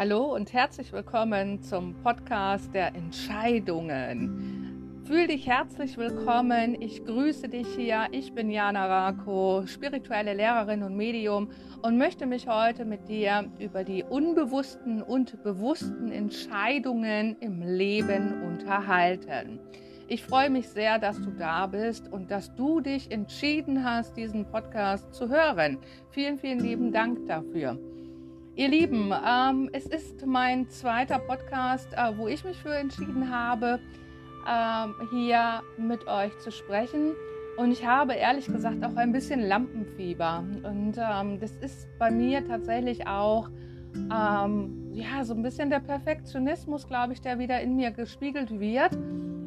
Hallo und herzlich willkommen zum Podcast der Entscheidungen. Fühl dich herzlich willkommen. Ich grüße dich hier. Ich bin Jana Rako, spirituelle Lehrerin und Medium und möchte mich heute mit dir über die unbewussten und bewussten Entscheidungen im Leben unterhalten. Ich freue mich sehr, dass du da bist und dass du dich entschieden hast, diesen Podcast zu hören. Vielen, vielen lieben Dank dafür. Ihr Lieben, ähm, es ist mein zweiter Podcast, äh, wo ich mich für entschieden habe, ähm, hier mit euch zu sprechen. Und ich habe ehrlich gesagt auch ein bisschen Lampenfieber. Und ähm, das ist bei mir tatsächlich auch ähm, ja, so ein bisschen der Perfektionismus, glaube ich, der wieder in mir gespiegelt wird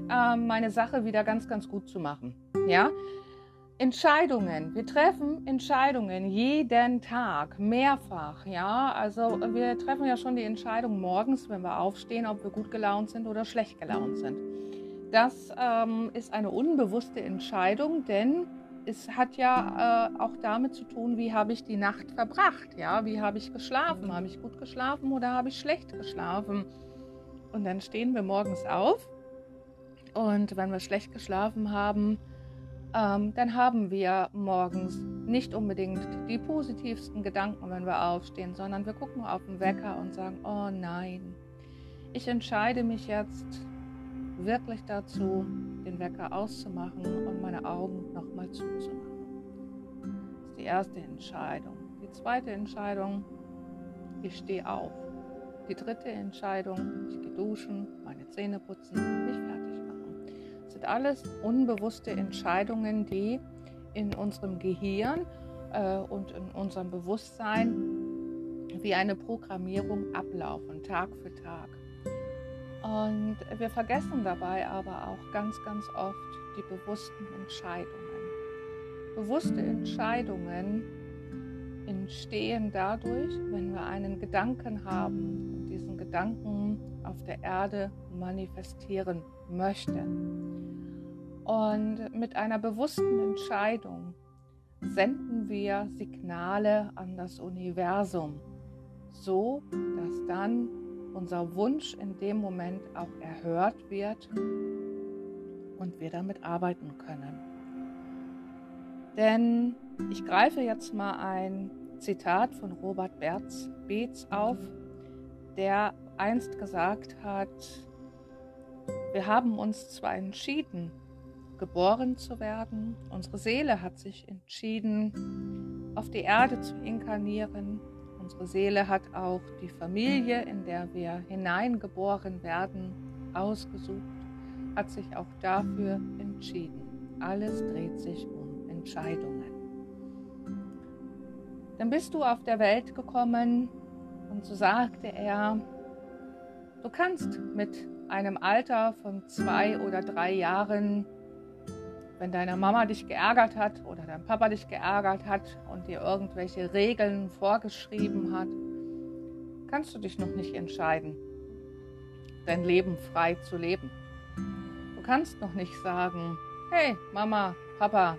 ähm, meine Sache wieder ganz, ganz gut zu machen. Ja? Entscheidungen. Wir treffen Entscheidungen jeden Tag, mehrfach. Ja, also wir treffen ja schon die Entscheidung morgens, wenn wir aufstehen, ob wir gut gelaunt sind oder schlecht gelaunt sind. Das ähm, ist eine unbewusste Entscheidung, denn es hat ja äh, auch damit zu tun, wie habe ich die Nacht verbracht. Ja, wie habe ich geschlafen? Habe ich gut geschlafen oder habe ich schlecht geschlafen? Und dann stehen wir morgens auf und wenn wir schlecht geschlafen haben, ähm, dann haben wir morgens nicht unbedingt die positivsten Gedanken, wenn wir aufstehen, sondern wir gucken auf den Wecker und sagen, oh nein, ich entscheide mich jetzt wirklich dazu, den Wecker auszumachen und meine Augen nochmal zuzumachen. Das ist die erste Entscheidung. Die zweite Entscheidung, ich stehe auf. Die dritte Entscheidung, ich gehe duschen, meine Zähne putzen, mich fertig sind alles unbewusste Entscheidungen, die in unserem Gehirn äh, und in unserem Bewusstsein wie eine Programmierung ablaufen, Tag für Tag. Und wir vergessen dabei aber auch ganz, ganz oft die bewussten Entscheidungen. Bewusste Entscheidungen entstehen dadurch, wenn wir einen Gedanken haben und diesen Gedanken auf der Erde manifestieren möchten. Und mit einer bewussten Entscheidung senden wir Signale an das Universum, so dass dann unser Wunsch in dem Moment auch erhört wird und wir damit arbeiten können. Denn ich greife jetzt mal ein Zitat von Robert Berz, Beetz auf, der einst gesagt hat, wir haben uns zwar entschieden, geboren zu werden. Unsere Seele hat sich entschieden, auf die Erde zu inkarnieren. Unsere Seele hat auch die Familie, in der wir hineingeboren werden, ausgesucht, hat sich auch dafür entschieden. Alles dreht sich um Entscheidungen. Dann bist du auf der Welt gekommen und so sagte er, du kannst mit einem Alter von zwei oder drei Jahren wenn deine Mama dich geärgert hat oder dein Papa dich geärgert hat und dir irgendwelche Regeln vorgeschrieben hat, kannst du dich noch nicht entscheiden, dein Leben frei zu leben. Du kannst noch nicht sagen, hey Mama, Papa,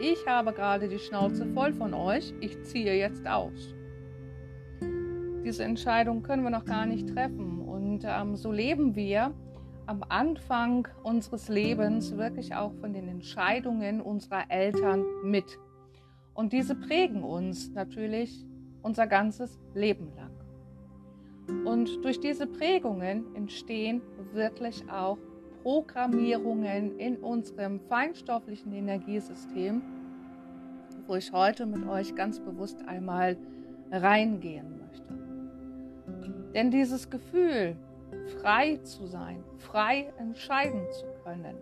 ich habe gerade die Schnauze voll von euch, ich ziehe jetzt aus. Diese Entscheidung können wir noch gar nicht treffen und ähm, so leben wir am Anfang unseres Lebens wirklich auch von den Entscheidungen unserer Eltern mit. Und diese prägen uns natürlich unser ganzes Leben lang. Und durch diese Prägungen entstehen wirklich auch Programmierungen in unserem feinstofflichen Energiesystem, wo ich heute mit euch ganz bewusst einmal reingehen möchte. Denn dieses Gefühl, frei zu sein, frei entscheiden zu können.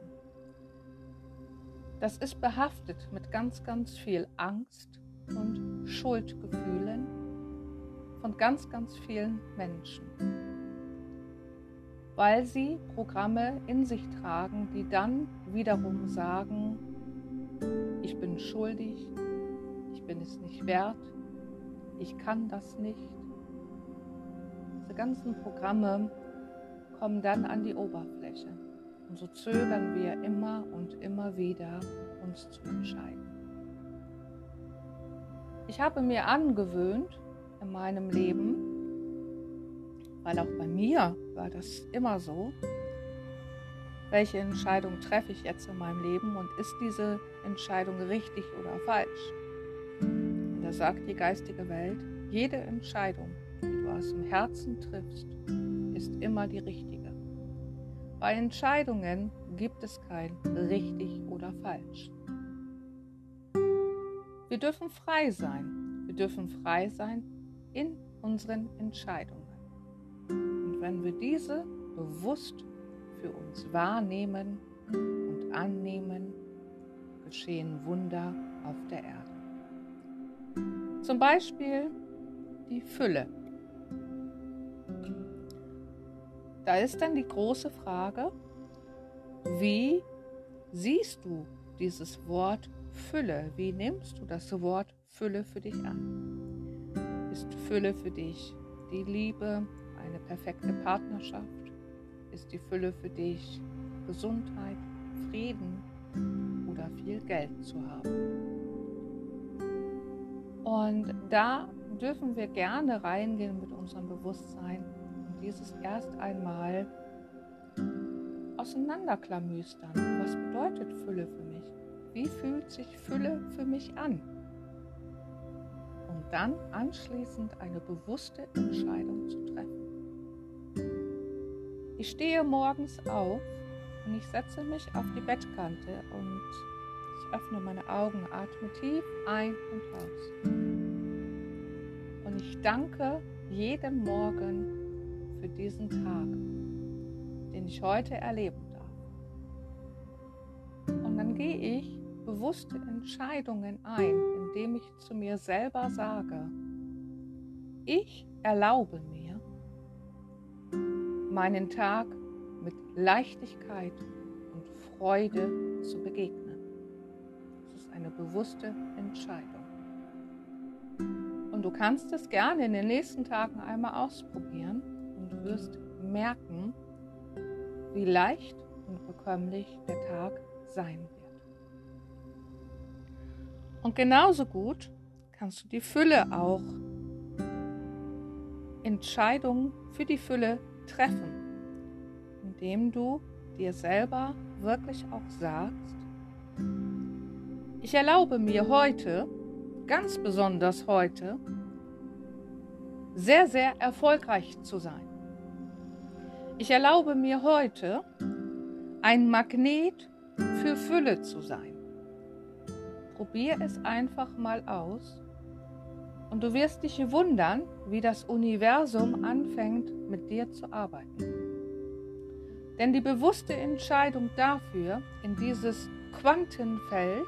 Das ist behaftet mit ganz, ganz viel Angst und Schuldgefühlen von ganz, ganz vielen Menschen, weil sie Programme in sich tragen, die dann wiederum sagen, ich bin schuldig, ich bin es nicht wert, ich kann das nicht. Diese ganzen Programme kommen dann an die Oberfläche. Und so zögern wir immer und immer wieder, uns zu entscheiden. Ich habe mir angewöhnt in meinem Leben, weil auch bei mir war das immer so. Welche Entscheidung treffe ich jetzt in meinem Leben und ist diese Entscheidung richtig oder falsch? Und da sagt die geistige Welt, jede Entscheidung, die du aus dem Herzen triffst, ist immer die richtige. Bei Entscheidungen gibt es kein richtig oder falsch. Wir dürfen frei sein. Wir dürfen frei sein in unseren Entscheidungen. Und wenn wir diese bewusst für uns wahrnehmen und annehmen, geschehen Wunder auf der Erde. Zum Beispiel die Fülle. Da ist dann die große Frage, wie siehst du dieses Wort Fülle? Wie nimmst du das Wort Fülle für dich an? Ist Fülle für dich die Liebe, eine perfekte Partnerschaft? Ist die Fülle für dich Gesundheit, Frieden oder viel Geld zu haben? Und da dürfen wir gerne reingehen mit unserem Bewusstsein dieses erst einmal auseinanderklamüstern. Was bedeutet Fülle für mich? Wie fühlt sich Fülle für mich an? Und dann anschließend eine bewusste Entscheidung zu treffen. Ich stehe morgens auf und ich setze mich auf die Bettkante und ich öffne meine Augen, atme tief ein und aus. Und ich danke jeden Morgen für diesen Tag den ich heute erleben darf. Und dann gehe ich bewusste Entscheidungen ein, indem ich zu mir selber sage, ich erlaube mir, meinen Tag mit Leichtigkeit und Freude zu begegnen. Das ist eine bewusste Entscheidung. Und du kannst es gerne in den nächsten Tagen einmal ausprobieren wirst merken, wie leicht und bekömmlich der Tag sein wird. Und genauso gut kannst du die Fülle auch Entscheidungen für die Fülle treffen, indem du dir selber wirklich auch sagst, ich erlaube mir heute, ganz besonders heute, sehr, sehr erfolgreich zu sein. Ich erlaube mir heute, ein Magnet für Fülle zu sein. Probier es einfach mal aus und du wirst dich wundern, wie das Universum anfängt mit dir zu arbeiten. Denn die bewusste Entscheidung dafür, in dieses Quantenfeld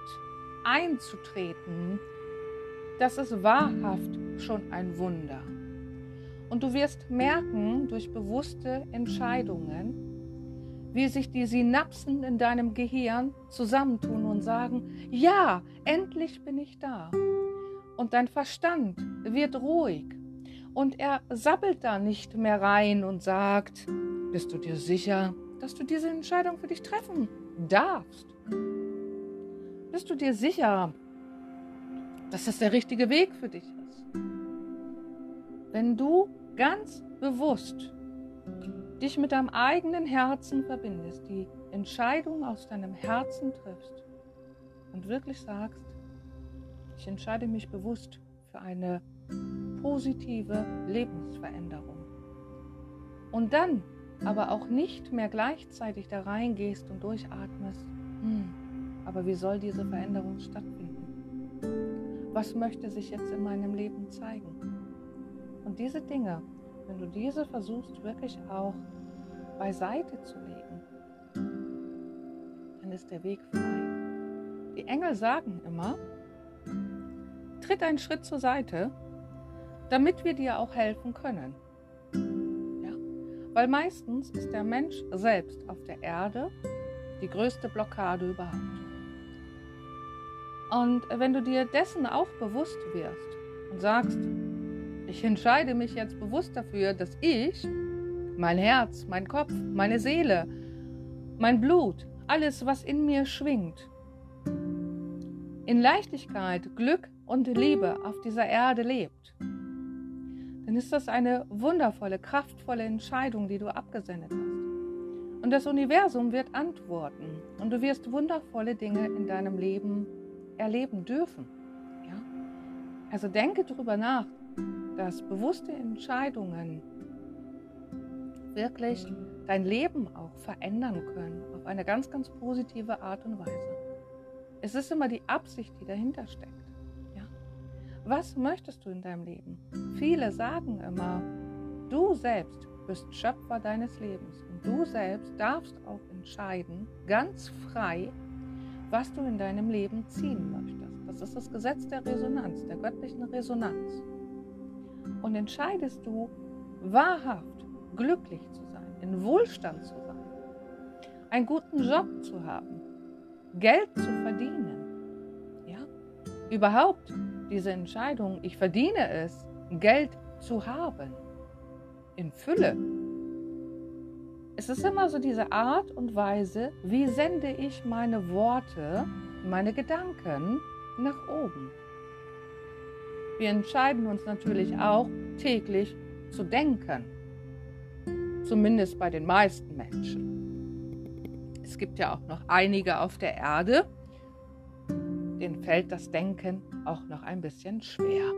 einzutreten, das ist wahrhaft schon ein Wunder. Und du wirst merken durch bewusste Entscheidungen, wie sich die Synapsen in deinem Gehirn zusammentun und sagen, ja, endlich bin ich da. Und dein Verstand wird ruhig und er sabbelt da nicht mehr rein und sagt, bist du dir sicher, dass du diese Entscheidung für dich treffen darfst? Bist du dir sicher, dass das der richtige Weg für dich? Wenn du ganz bewusst dich mit deinem eigenen Herzen verbindest, die Entscheidung aus deinem Herzen triffst und wirklich sagst, ich entscheide mich bewusst für eine positive Lebensveränderung. Und dann aber auch nicht mehr gleichzeitig da reingehst und durchatmest, hm, aber wie soll diese Veränderung stattfinden? Was möchte sich jetzt in meinem Leben zeigen? Und diese Dinge, wenn du diese versuchst wirklich auch beiseite zu legen, dann ist der Weg frei. Die Engel sagen immer, tritt einen Schritt zur Seite, damit wir dir auch helfen können. Ja? Weil meistens ist der Mensch selbst auf der Erde die größte Blockade überhaupt. Und wenn du dir dessen auch bewusst wirst und sagst, ich entscheide mich jetzt bewusst dafür, dass ich, mein Herz, mein Kopf, meine Seele, mein Blut, alles, was in mir schwingt, in Leichtigkeit, Glück und Liebe auf dieser Erde lebt, dann ist das eine wundervolle, kraftvolle Entscheidung, die du abgesendet hast. Und das Universum wird antworten und du wirst wundervolle Dinge in deinem Leben erleben dürfen. Ja? Also denke darüber nach, dass bewusste Entscheidungen wirklich dein Leben auch verändern können auf eine ganz, ganz positive Art und Weise. Es ist immer die Absicht, die dahinter steckt. Ja? Was möchtest du in deinem Leben? Viele sagen immer, du selbst bist Schöpfer deines Lebens und du selbst darfst auch entscheiden, ganz frei, was du in deinem Leben ziehen möchtest. Das ist das Gesetz der Resonanz, der göttlichen Resonanz. Und entscheidest du wahrhaft glücklich zu sein, in Wohlstand zu sein, einen guten Job zu haben, Geld zu verdienen, ja, überhaupt diese Entscheidung, ich verdiene es, Geld zu haben, in Fülle. Es ist immer so diese Art und Weise, wie sende ich meine Worte, meine Gedanken nach oben. Wir entscheiden uns natürlich auch täglich zu denken. Zumindest bei den meisten Menschen. Es gibt ja auch noch einige auf der Erde, denen fällt das Denken auch noch ein bisschen schwer.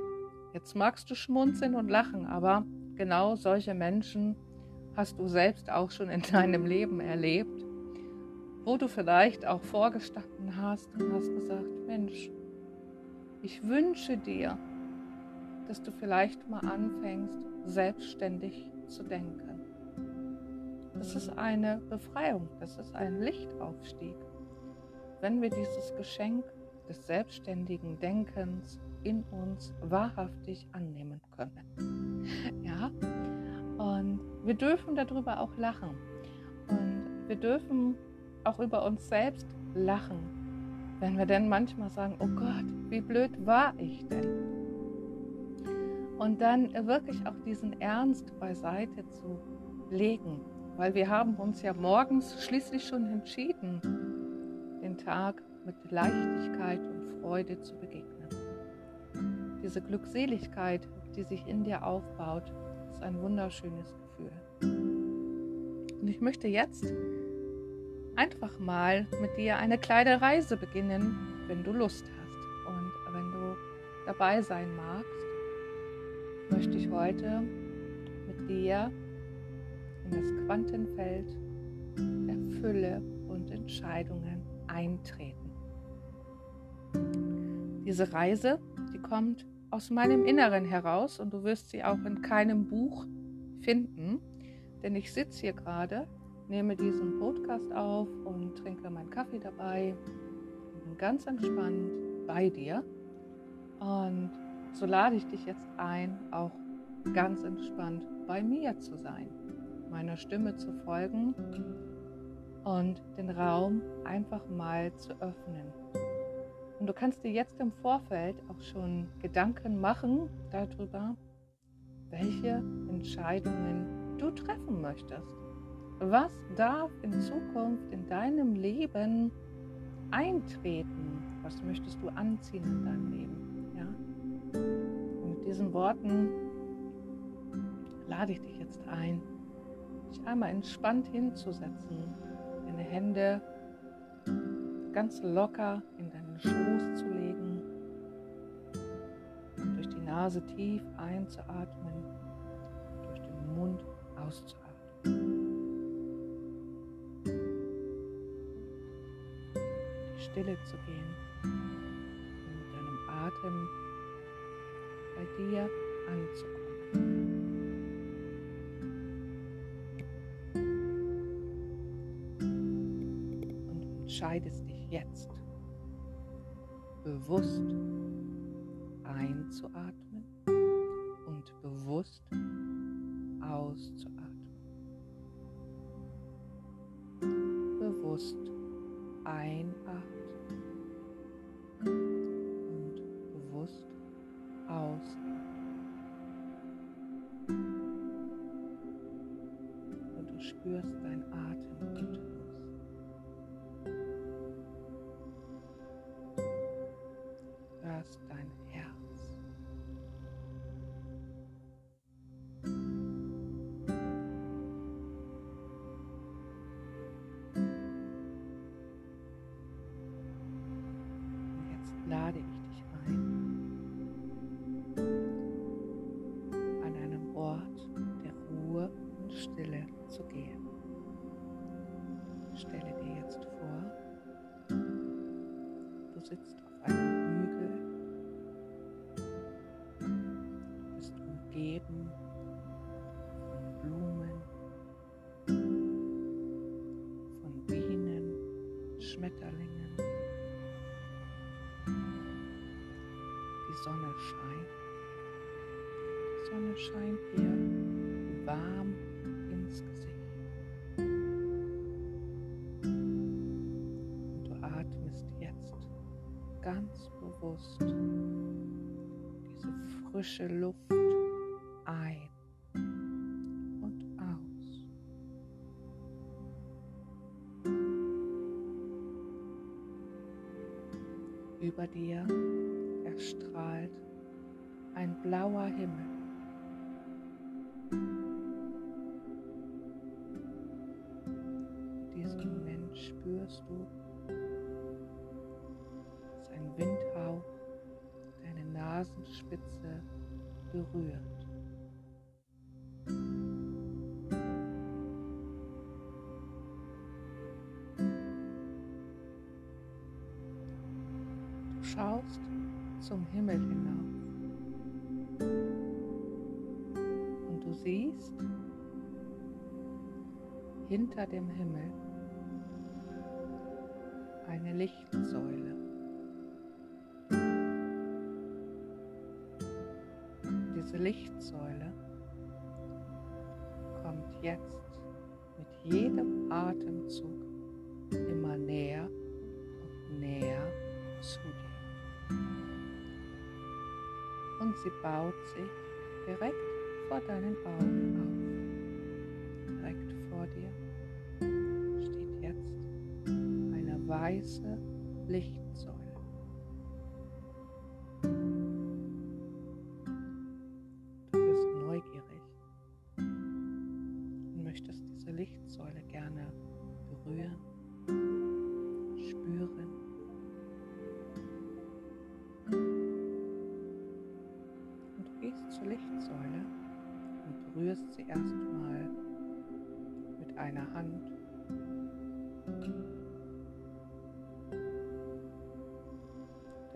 Jetzt magst du schmunzeln und lachen, aber genau solche Menschen hast du selbst auch schon in deinem Leben erlebt, wo du vielleicht auch vorgestanden hast und hast gesagt, Mensch, ich wünsche dir, dass du vielleicht mal anfängst, selbstständig zu denken. Das ist eine Befreiung, das ist ein Lichtaufstieg, wenn wir dieses Geschenk des selbstständigen Denkens in uns wahrhaftig annehmen können. Ja, und wir dürfen darüber auch lachen. Und wir dürfen auch über uns selbst lachen, wenn wir dann manchmal sagen, oh Gott, wie blöd war ich denn? Und dann wirklich auch diesen Ernst beiseite zu legen, weil wir haben uns ja morgens schließlich schon entschieden, den Tag mit Leichtigkeit und Freude zu begegnen. Diese Glückseligkeit, die sich in dir aufbaut, ist ein wunderschönes Gefühl. Und ich möchte jetzt einfach mal mit dir eine kleine Reise beginnen, wenn du Lust hast. Und wenn du dabei sein magst, möchte ich heute mit dir in das Quantenfeld der Fülle und Entscheidungen eintreten. Diese Reise, die kommt aus meinem Inneren heraus und du wirst sie auch in keinem Buch finden, denn ich sitze hier gerade, nehme diesen Podcast auf und trinke meinen Kaffee dabei bin ganz entspannt bei dir. Und so lade ich dich jetzt ein, auch ganz entspannt bei mir zu sein, meiner Stimme zu folgen und den Raum einfach mal zu öffnen. Und du kannst dir jetzt im Vorfeld auch schon Gedanken machen darüber, welche Entscheidungen du treffen möchtest. Was darf in Zukunft in deinem Leben eintreten? Was möchtest du anziehen in deinem Leben? Diesen Worten lade ich dich jetzt ein, dich einmal entspannt hinzusetzen, deine Hände ganz locker in deinen Schoß zu legen durch die Nase tief einzuatmen, durch den Mund auszuatmen. Die Stille zu gehen mit deinem Atem dir anzukommen. Und entscheidest dich jetzt bewusst einzuatmen und bewusst auszuatmen. Bewusst einatmen Schmetterlingen. Die Sonne scheint. Die Sonne scheint dir warm ins Gesicht. Und du atmest jetzt ganz bewusst diese frische Luft ein dir erstrahlt ein blauer Himmel. In diesem Moment spürst du, dass ein Windhauch deine Nasenspitze berührt. Schaust zum Himmel hinauf und du siehst hinter dem Himmel eine Lichtsäule. Diese Lichtsäule kommt jetzt mit jedem Atemzug sie baut sich direkt vor deinen Augen auf. Direkt vor dir steht jetzt eine weiße Lichtsäule.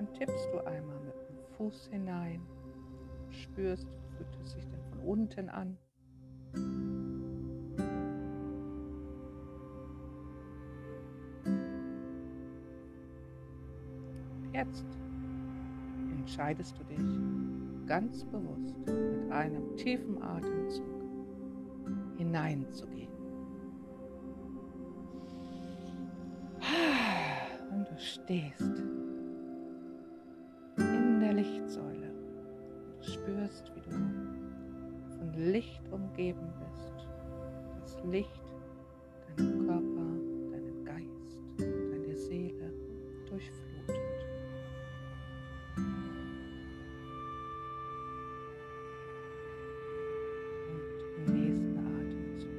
Dann tippst du einmal mit dem Fuß hinein, spürst, fühlt es sich denn von unten an. Jetzt entscheidest du dich ganz bewusst mit einem tiefen Atemzug hineinzugehen. Und du stehst umgeben bist. Das Licht deinen Körper, deinen Geist, deine Seele durchflutet. Und im nächsten Atemzug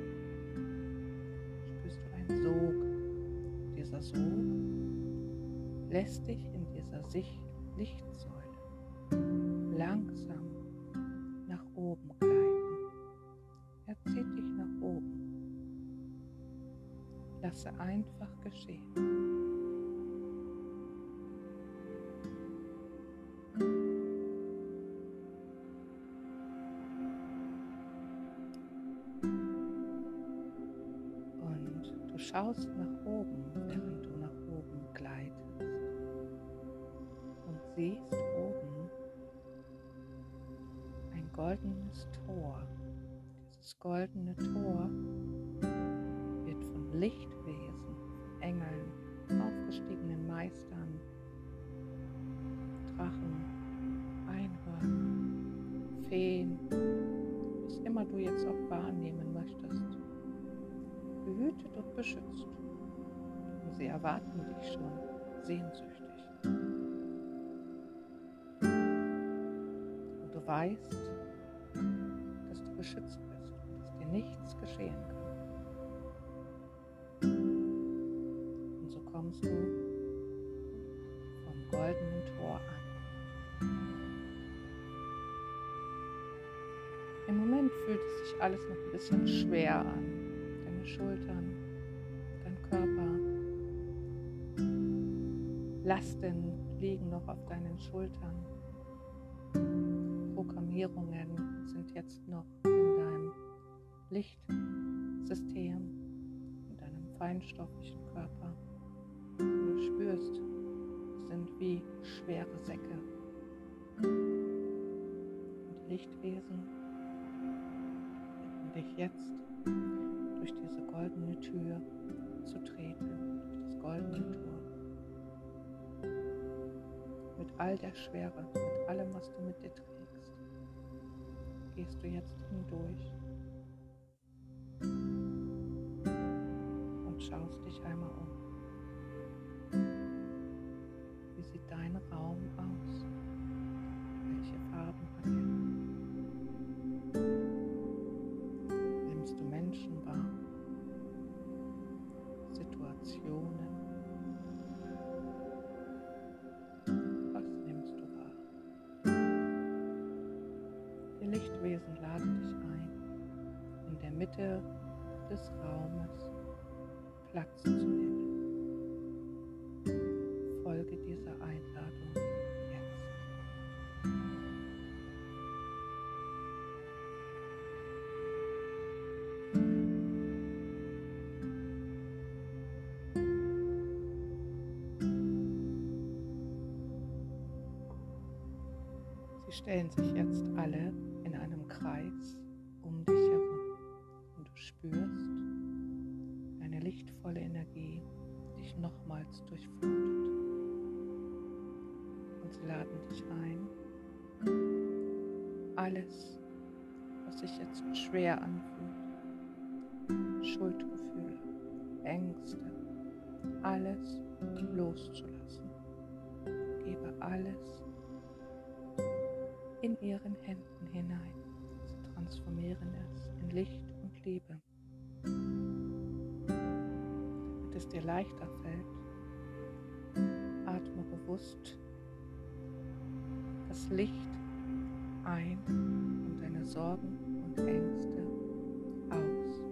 spürst du einen Sog. Dieser Sog lässt dich in dieser Sicht Lasse einfach geschehen. Und du schaust nach dich schon sehnsüchtig. Und du weißt, dass du beschützt bist dass dir nichts geschehen kann. Und so kommst du vom goldenen Tor an. Im Moment fühlt es sich alles noch ein bisschen schwer an. Deine Schultern, dein Körper. Lasten liegen noch auf deinen Schultern. Programmierungen sind jetzt noch in deinem Lichtsystem, in deinem feinstofflichen Körper. Du spürst, sind wie schwere Säcke. Und Lichtwesen bitten dich jetzt durch diese goldene Tür zu treten, durch das goldene Tor. All der Schwere, mit allem, was du mit dir trägst, gehst du jetzt hindurch und schaust dich einmal um. Wie sieht dein Raum aus? Welche Farben hat er? Mitte des Raumes Platz zu nehmen. Folge dieser Einladung jetzt. Sie stellen sich jetzt alle in einem Kreis nochmals durchflutet. Und sie laden dich ein, alles, was sich jetzt schwer anfühlt, Schuldgefühle, Ängste, alles loszulassen. Gebe alles in ihren Händen hinein. Sie transformieren es in Licht und Liebe. Damit es dir leichter fällt, bewusst das Licht ein und deine Sorgen und Ängste aus.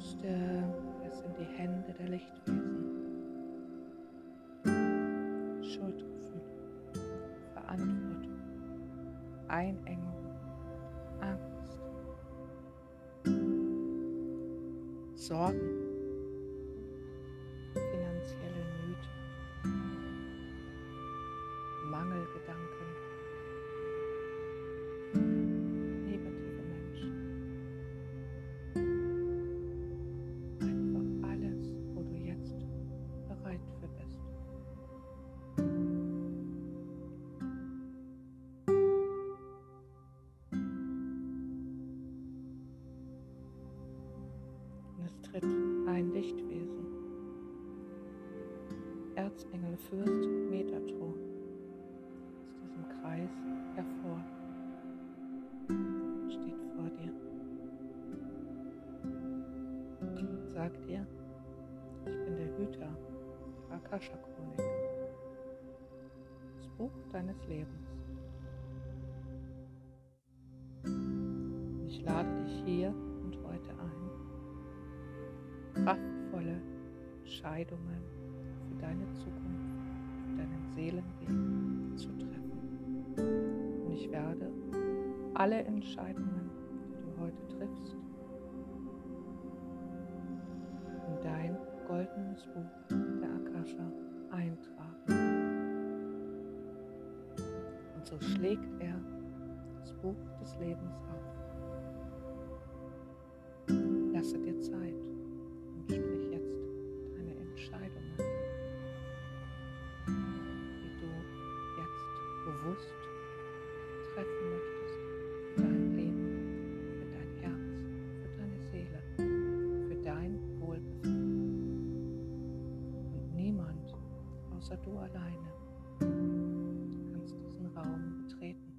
Puste es in die Hände der Lichtwesen. Schuldgefühle, Verantwortung, Einengung, Angst, Sorgen, Erzengel Fürst Metatron aus diesem Kreis hervor. Steht vor dir. Sagt dir, ich bin der Hüter der Akasha-Chronik. Das Buch deines Lebens. Ich lade dich hier und heute ein, kraftvolle Entscheidungen deine Zukunft, deinen Seelenweg zu treffen. Und ich werde alle Entscheidungen, die du heute triffst, in dein goldenes Buch der Akasha eintragen. Und so schlägt er das Buch des Lebens auf. Lasse dir Zeit bewusst treffen möchtest für dein Leben, für dein Herz, für deine Seele, für dein Wohlbefinden. Und niemand außer du alleine kannst diesen Raum betreten.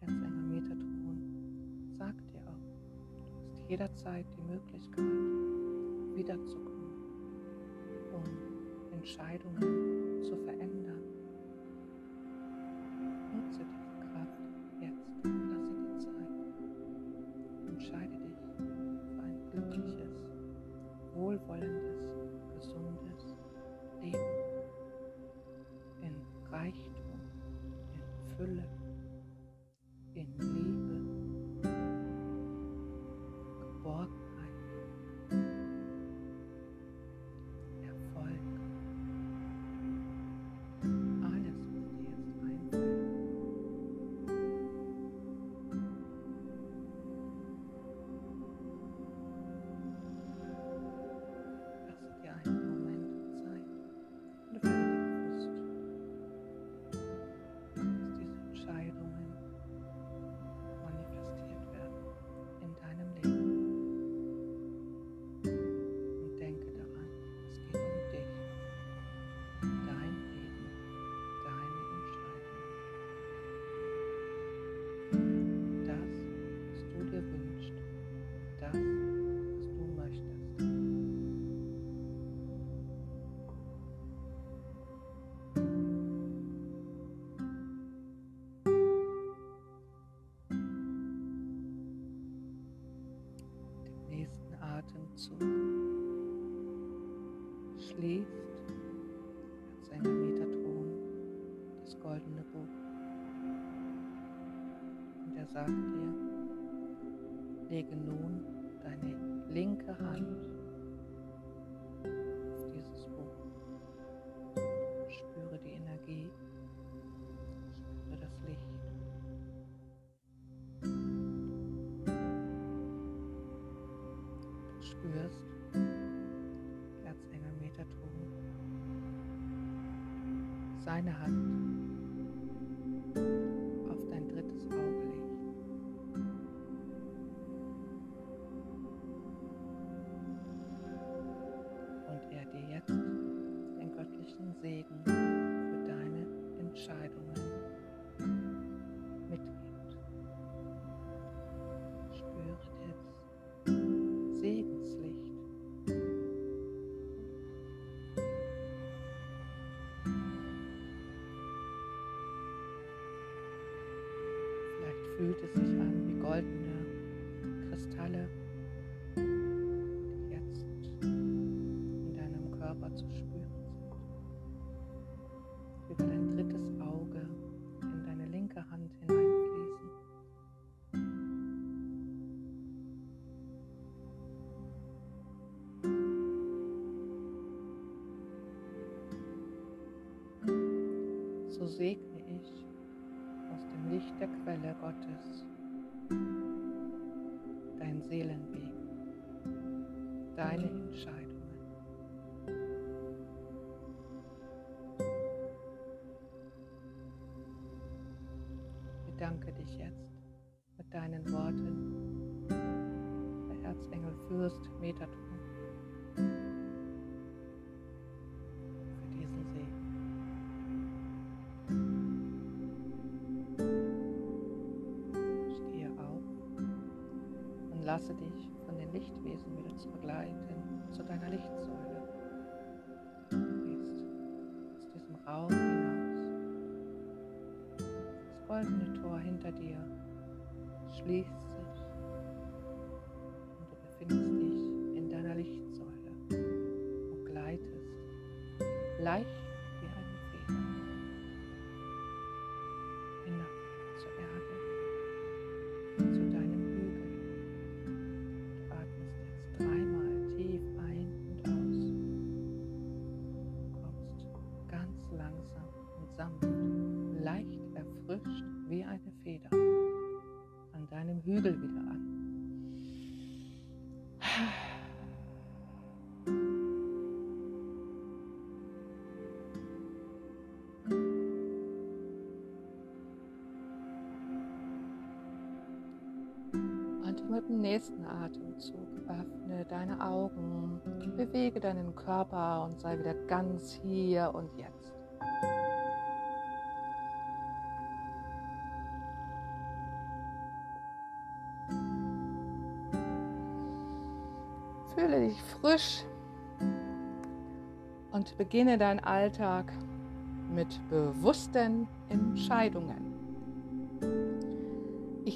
Erzengel Metatron sagt dir auch, du hast jederzeit die Möglichkeit, wiederzukommen, um Entscheidungen Er sagt dir, lege nun deine linke Hand auf dieses Buch. Spüre die Energie, spüre das Licht. spürst, Erzengel Metatron, seine Hand So segne ich Licht der Quelle Gottes, dein Seelenweg, deine lasse dich von den Lichtwesen wieder zu begleiten zu deiner Lichtsäule. Du gehst aus diesem Raum hinaus. Das goldene Tor hinter dir schließt mit dem nächsten Atemzug öffne deine Augen, bewege deinen Körper und sei wieder ganz hier und jetzt. fühle dich frisch und beginne deinen Alltag mit bewussten Entscheidungen.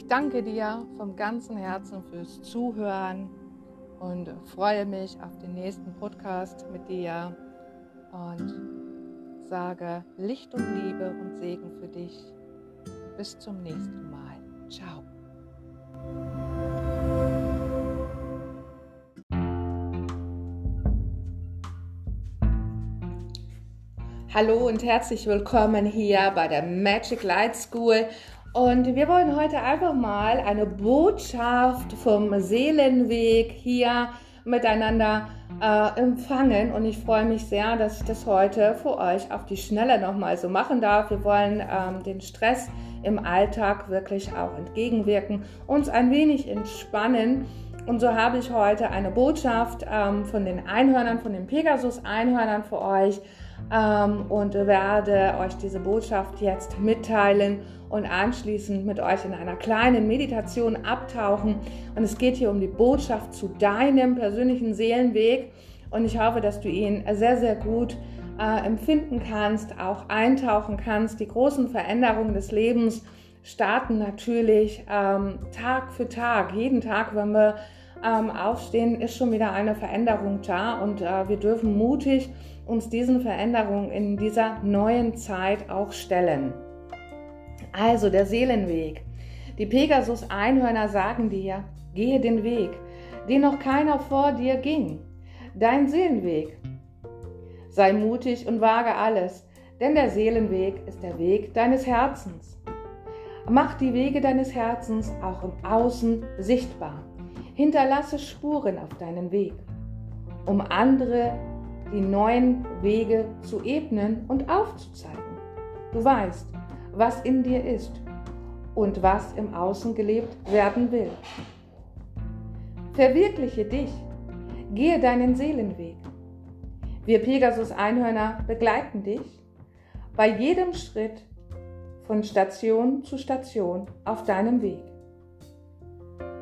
Ich danke dir vom ganzen Herzen fürs Zuhören und freue mich auf den nächsten Podcast mit dir und sage Licht und Liebe und Segen für dich. Bis zum nächsten Mal. Ciao. Hallo und herzlich willkommen hier bei der Magic Light School. Und wir wollen heute einfach mal eine Botschaft vom Seelenweg hier miteinander äh, empfangen. Und ich freue mich sehr, dass ich das heute für euch auf die Schnelle nochmal so machen darf. Wir wollen ähm, den Stress im Alltag wirklich auch entgegenwirken, uns ein wenig entspannen. Und so habe ich heute eine Botschaft ähm, von den Einhörnern, von den Pegasus-Einhörnern für euch ähm, und werde euch diese Botschaft jetzt mitteilen und anschließend mit euch in einer kleinen Meditation abtauchen. Und es geht hier um die Botschaft zu deinem persönlichen Seelenweg. Und ich hoffe, dass du ihn sehr, sehr gut äh, empfinden kannst, auch eintauchen kannst. Die großen Veränderungen des Lebens starten natürlich ähm, Tag für Tag. Jeden Tag, wenn wir ähm, aufstehen, ist schon wieder eine Veränderung da. Und äh, wir dürfen mutig uns diesen Veränderungen in dieser neuen Zeit auch stellen. Also der Seelenweg. Die Pegasus-Einhörner sagen dir, gehe den Weg, den noch keiner vor dir ging. Dein Seelenweg. Sei mutig und wage alles, denn der Seelenweg ist der Weg deines Herzens. Mach die Wege deines Herzens auch im Außen sichtbar. Hinterlasse Spuren auf deinem Weg, um andere die neuen Wege zu ebnen und aufzuzeigen. Du weißt, was in dir ist und was im Außen gelebt werden will. Verwirkliche dich, gehe deinen Seelenweg. Wir Pegasus-Einhörner begleiten dich bei jedem Schritt von Station zu Station auf deinem Weg.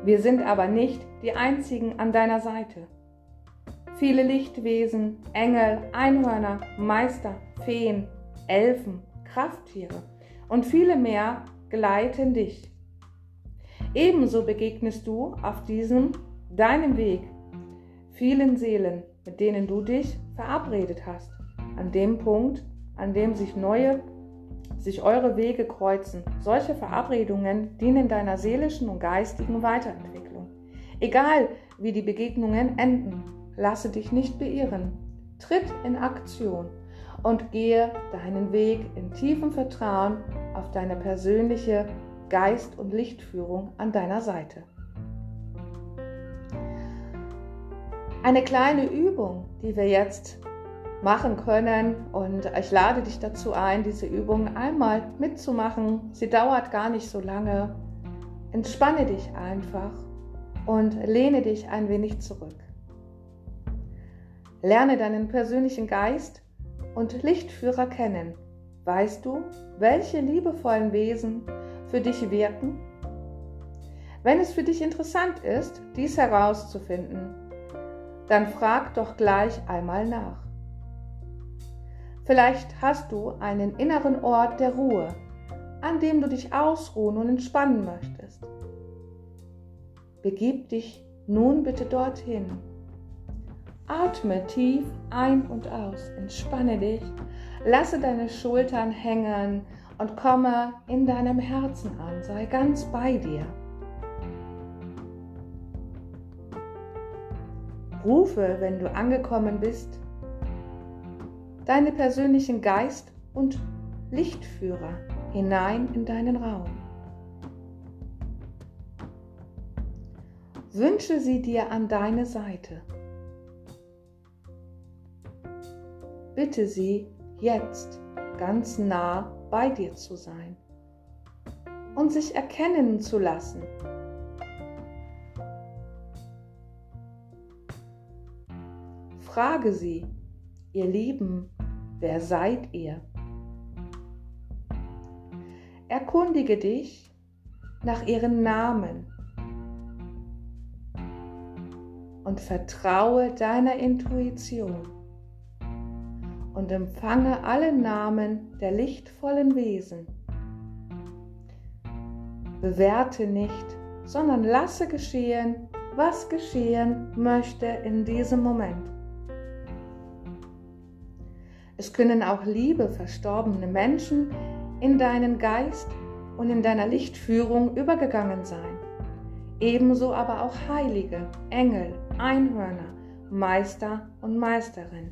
Wir sind aber nicht die einzigen an deiner Seite. Viele Lichtwesen, Engel, Einhörner, Meister, Feen, Elfen, Krafttiere und viele mehr geleiten dich. Ebenso begegnest du auf diesem deinem Weg vielen Seelen, mit denen du dich verabredet hast, an dem Punkt, an dem sich neue, sich eure Wege kreuzen. Solche Verabredungen dienen deiner seelischen und geistigen Weiterentwicklung. Egal, wie die Begegnungen enden, lasse dich nicht beirren. Tritt in Aktion und gehe deinen Weg in tiefem Vertrauen auf deine persönliche Geist- und Lichtführung an deiner Seite. Eine kleine Übung, die wir jetzt machen können und ich lade dich dazu ein, diese Übung einmal mitzumachen. Sie dauert gar nicht so lange. Entspanne dich einfach und lehne dich ein wenig zurück. Lerne deinen persönlichen Geist und Lichtführer kennen. Weißt du, welche liebevollen Wesen für dich wirken? Wenn es für dich interessant ist, dies herauszufinden, dann frag doch gleich einmal nach. Vielleicht hast du einen inneren Ort der Ruhe, an dem du dich ausruhen und entspannen möchtest. Begib dich nun bitte dorthin Atme tief ein und aus, entspanne dich, lasse deine Schultern hängen und komme in deinem Herzen an, sei ganz bei dir. Rufe, wenn du angekommen bist, deine persönlichen Geist und Lichtführer hinein in deinen Raum. Wünsche sie dir an deine Seite. Bitte sie, jetzt ganz nah bei dir zu sein und sich erkennen zu lassen. Frage sie, ihr Lieben, wer seid ihr? Erkundige dich nach ihren Namen. und vertraue deiner Intuition und empfange alle Namen der lichtvollen Wesen. Bewerte nicht, sondern lasse geschehen, was geschehen möchte in diesem Moment. Es können auch liebe verstorbene Menschen in deinen Geist und in deiner Lichtführung übergegangen sein. Ebenso aber auch Heilige, Engel, Einhörner, Meister und Meisterin.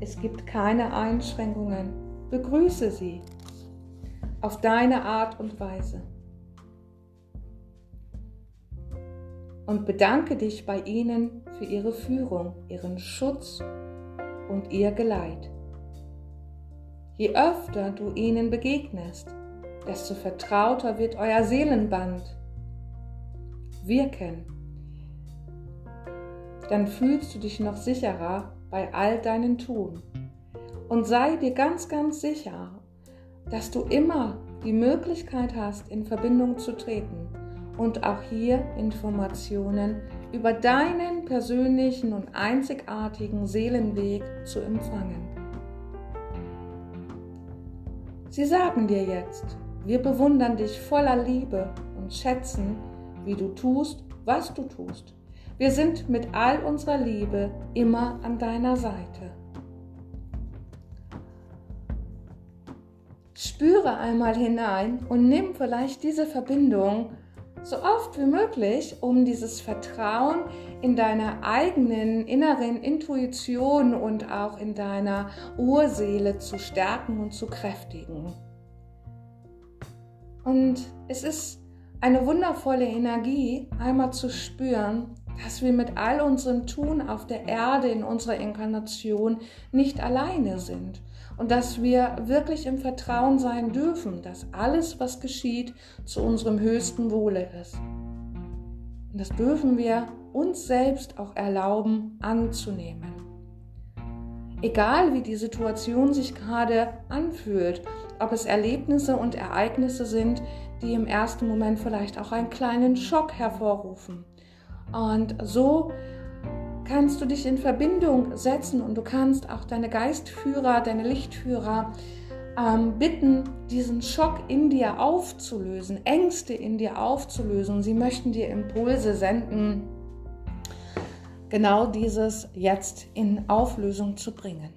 Es gibt keine Einschränkungen. Begrüße sie auf deine Art und Weise. Und bedanke dich bei ihnen für ihre Führung, ihren Schutz und ihr Geleit. Je öfter du ihnen begegnest, desto vertrauter wird euer Seelenband wirken. Dann fühlst du dich noch sicherer bei all deinen Tun. Und sei dir ganz, ganz sicher, dass du immer die Möglichkeit hast, in Verbindung zu treten und auch hier Informationen über deinen persönlichen und einzigartigen Seelenweg zu empfangen. Sie sagen dir jetzt, wir bewundern dich voller Liebe und schätzen, wie du tust, was du tust. Wir sind mit all unserer Liebe immer an deiner Seite. Spüre einmal hinein und nimm vielleicht diese Verbindung so oft wie möglich, um dieses Vertrauen in deiner eigenen inneren Intuition und auch in deiner Urseele zu stärken und zu kräftigen. Und es ist eine wundervolle Energie, einmal zu spüren, dass wir mit all unserem Tun auf der Erde in unserer Inkarnation nicht alleine sind und dass wir wirklich im Vertrauen sein dürfen, dass alles, was geschieht, zu unserem höchsten Wohle ist. Und das dürfen wir uns selbst auch erlauben anzunehmen. Egal wie die Situation sich gerade anfühlt, ob es Erlebnisse und Ereignisse sind, die im ersten Moment vielleicht auch einen kleinen Schock hervorrufen. Und so kannst du dich in Verbindung setzen und du kannst auch deine Geistführer, deine Lichtführer ähm, bitten, diesen Schock in dir aufzulösen, Ängste in dir aufzulösen. Sie möchten dir Impulse senden, genau dieses jetzt in Auflösung zu bringen.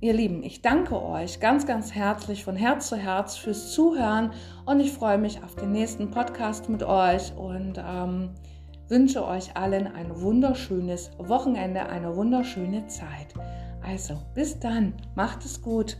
Ihr Lieben, ich danke euch ganz, ganz herzlich von Herz zu Herz fürs Zuhören und ich freue mich auf den nächsten Podcast mit euch und ähm, wünsche euch allen ein wunderschönes Wochenende, eine wunderschöne Zeit. Also, bis dann, macht es gut.